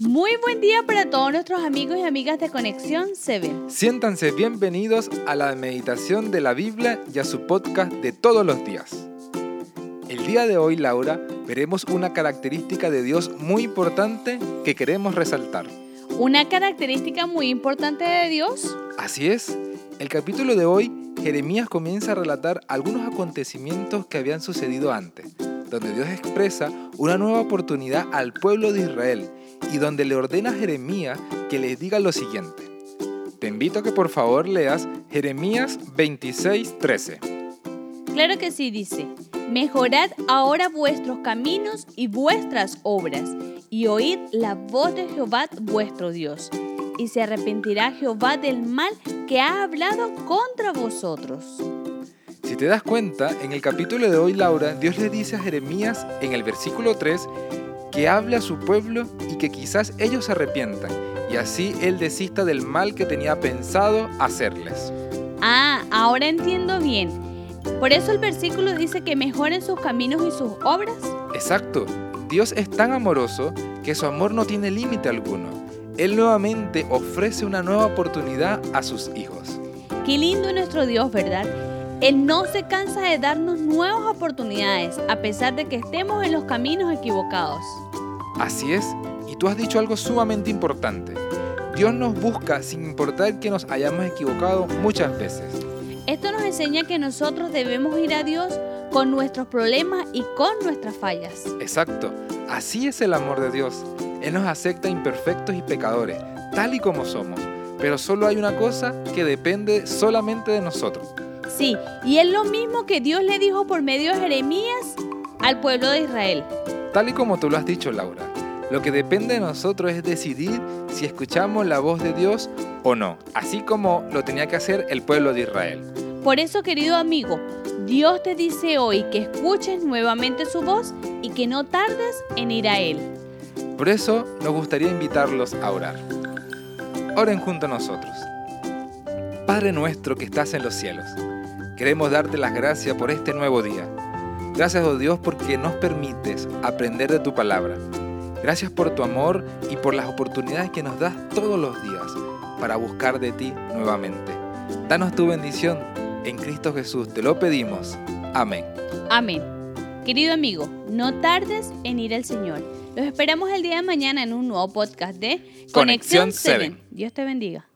Muy buen día para todos nuestros amigos y amigas de Conexión 7. Siéntanse bienvenidos a la meditación de la Biblia y a su podcast de todos los días. El día de hoy, Laura, veremos una característica de Dios muy importante que queremos resaltar. ¿Una característica muy importante de Dios? Así es. El capítulo de hoy, Jeremías comienza a relatar algunos acontecimientos que habían sucedido antes, donde Dios expresa una nueva oportunidad al pueblo de Israel y donde le ordena a Jeremías que les diga lo siguiente. Te invito a que por favor leas Jeremías 26:13. Claro que sí, dice, mejorad ahora vuestros caminos y vuestras obras, y oíd la voz de Jehová vuestro Dios, y se arrepentirá Jehová del mal que ha hablado contra vosotros. Si te das cuenta, en el capítulo de hoy, Laura, Dios le dice a Jeremías en el versículo 3 que hable a su pueblo y que quizás ellos se arrepientan, y así él desista del mal que tenía pensado hacerles. Ah, ahora entiendo bien. Por eso el versículo dice que mejoren sus caminos y sus obras. Exacto. Dios es tan amoroso que su amor no tiene límite alguno. Él nuevamente ofrece una nueva oportunidad a sus hijos. Qué lindo nuestro Dios, ¿verdad? Él no se cansa de darnos nuevas oportunidades a pesar de que estemos en los caminos equivocados. Así es, y tú has dicho algo sumamente importante. Dios nos busca sin importar que nos hayamos equivocado muchas veces. Esto nos enseña que nosotros debemos ir a Dios con nuestros problemas y con nuestras fallas. Exacto, así es el amor de Dios. Él nos acepta imperfectos y pecadores, tal y como somos. Pero solo hay una cosa que depende solamente de nosotros. Sí, y es lo mismo que Dios le dijo por medio de Jeremías al pueblo de Israel. Tal y como tú lo has dicho, Laura, lo que depende de nosotros es decidir si escuchamos la voz de Dios o no, así como lo tenía que hacer el pueblo de Israel. Por eso, querido amigo, Dios te dice hoy que escuches nuevamente su voz y que no tardes en ir a Él. Por eso nos gustaría invitarlos a orar. Oren junto a nosotros. Padre nuestro que estás en los cielos, queremos darte las gracias por este nuevo día. Gracias, oh Dios, porque nos permites aprender de tu palabra. Gracias por tu amor y por las oportunidades que nos das todos los días para buscar de ti nuevamente. Danos tu bendición. En Cristo Jesús te lo pedimos. Amén. Amén. Querido amigo, no tardes en ir al Señor. Los esperamos el día de mañana en un nuevo podcast de Conexión 7. Dios te bendiga.